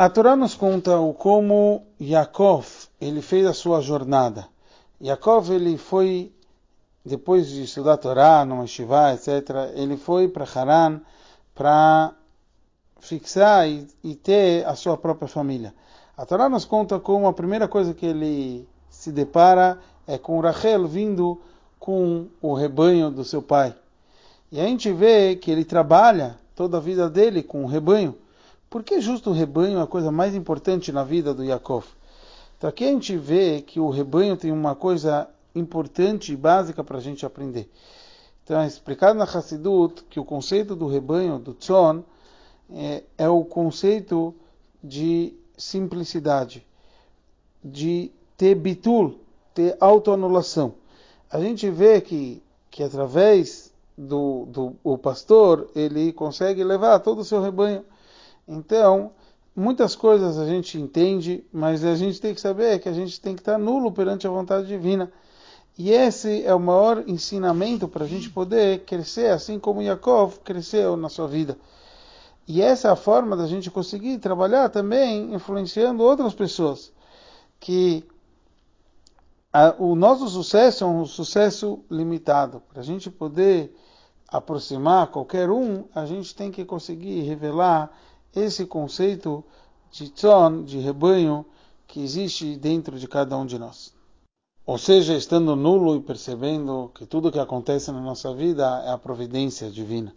A Torá nos conta o como Yaakov ele fez a sua jornada. Yaakov ele foi depois de estudar a Torá, no Yeshiva, etc. Ele foi para Haran para fixar e, e, ter a sua própria família. A Torá nos conta como a primeira coisa que ele se depara é com Rachel vindo com o rebanho do seu pai. E a gente vê que ele trabalha toda a vida dele com o rebanho. Por que justo o rebanho é a coisa mais importante na vida do Yaakov? Então aqui a gente vê que o rebanho tem uma coisa importante e básica para a gente aprender. Então é explicado na Hassidut que o conceito do rebanho, do tzon, é, é o conceito de simplicidade, de ter bitul, ter autoanulação. A gente vê que, que através do, do o pastor, ele consegue levar todo o seu rebanho então, muitas coisas a gente entende, mas a gente tem que saber que a gente tem que estar nulo perante a vontade divina. E esse é o maior ensinamento para a gente poder crescer, assim como Yaakov cresceu na sua vida. E essa é a forma da gente conseguir trabalhar também influenciando outras pessoas. Que a, o nosso sucesso é um sucesso limitado. Para a gente poder aproximar qualquer um, a gente tem que conseguir revelar esse conceito de tzon, de rebanho, que existe dentro de cada um de nós. Ou seja, estando nulo e percebendo que tudo que acontece na nossa vida é a providência divina.